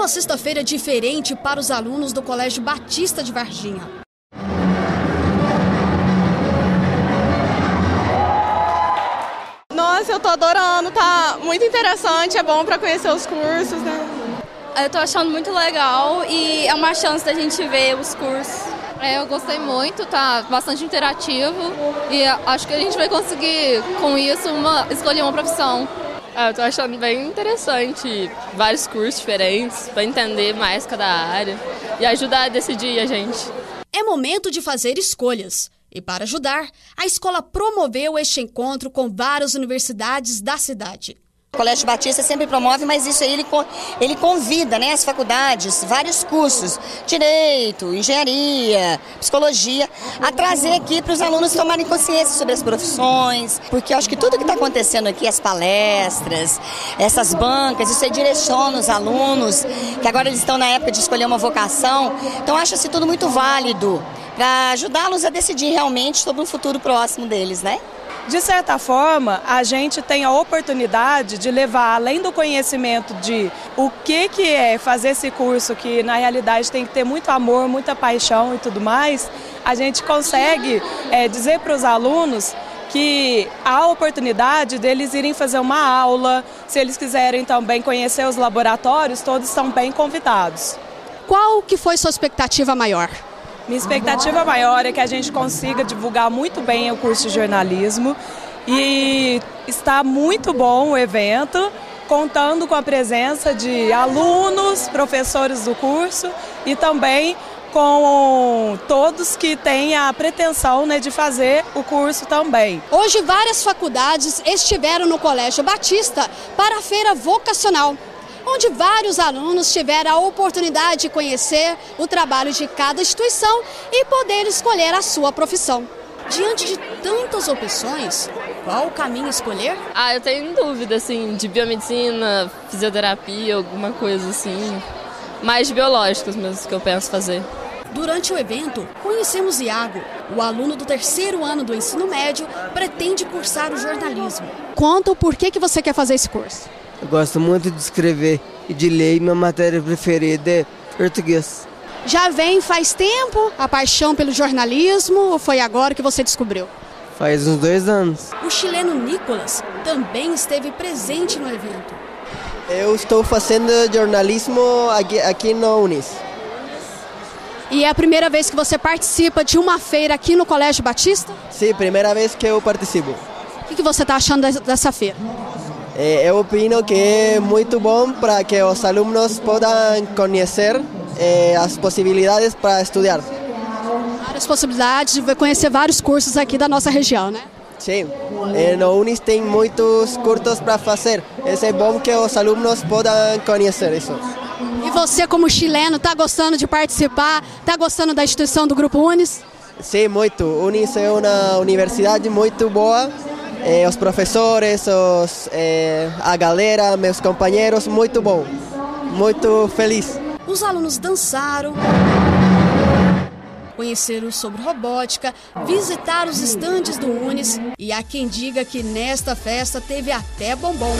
uma sexta-feira diferente para os alunos do Colégio Batista de Varginha. Nossa, eu tô adorando, tá muito interessante, é bom para conhecer os cursos, né? Eu tô achando muito legal e é uma chance da gente ver os cursos. É, eu gostei muito, tá bastante interativo e acho que a gente vai conseguir, com isso, uma, escolher uma profissão. Ah, eu tô achando bem interessante, vários cursos diferentes, para entender mais cada área e ajudar a decidir a gente. É momento de fazer escolhas. E para ajudar, a escola promoveu este encontro com várias universidades da cidade. O Colégio Batista sempre promove, mas isso aí ele, ele convida né, as faculdades, vários cursos, direito, engenharia, psicologia, a trazer aqui para os alunos tomarem consciência sobre as profissões, porque eu acho que tudo que está acontecendo aqui, as palestras, essas bancas, isso aí direciona os alunos, que agora eles estão na época de escolher uma vocação, então acho-se tudo muito válido para ajudá-los a decidir realmente sobre um futuro próximo deles, né? De certa forma, a gente tem a oportunidade de levar, além do conhecimento de o que, que é fazer esse curso, que na realidade tem que ter muito amor, muita paixão e tudo mais, a gente consegue é, dizer para os alunos que há oportunidade deles irem fazer uma aula, se eles quiserem também conhecer os laboratórios, todos estão bem convidados. Qual que foi sua expectativa maior? Minha expectativa maior é que a gente consiga divulgar muito bem o curso de jornalismo e está muito bom o evento, contando com a presença de alunos, professores do curso e também com todos que têm a pretensão né, de fazer o curso também. Hoje, várias faculdades estiveram no Colégio Batista para a feira vocacional onde vários alunos tiveram a oportunidade de conhecer o trabalho de cada instituição e poder escolher a sua profissão. Diante de tantas opções, qual o caminho escolher? Ah, eu tenho dúvida, assim, de biomedicina, fisioterapia, alguma coisa assim. Mais biológicos mesmo que eu penso fazer. Durante o evento, conhecemos Iago. O aluno do terceiro ano do ensino médio pretende cursar o jornalismo. Conta o porquê que você quer fazer esse curso. Eu gosto muito de escrever e de ler e minha matéria preferida é português. Já vem faz tempo a paixão pelo jornalismo ou foi agora que você descobriu? Faz uns dois anos. O chileno Nicolas também esteve presente no evento. Eu estou fazendo jornalismo aqui, aqui na Unis. E é a primeira vez que você participa de uma feira aqui no Colégio Batista? Sim, primeira vez que eu participo. O que você está achando dessa feira? Eh, eu opino que é muito bom para que os alunos possam conhecer eh, as possibilidades para estudar. Várias possibilidades de conhecer vários cursos aqui da nossa região, né? Sim, eh, no Unis tem muitos cursos para fazer. É bom que os alunos possam conhecer isso. E você, como chileno, está gostando de participar? Está gostando da instituição do Grupo Unis? Sim, muito. Unis é uma universidade muito boa eh, os professores, os, eh, a galera, meus companheiros, muito bom, muito feliz. Os alunos dançaram, conheceram sobre robótica, visitaram os estandes do Unis e há quem diga que nesta festa teve até bombom.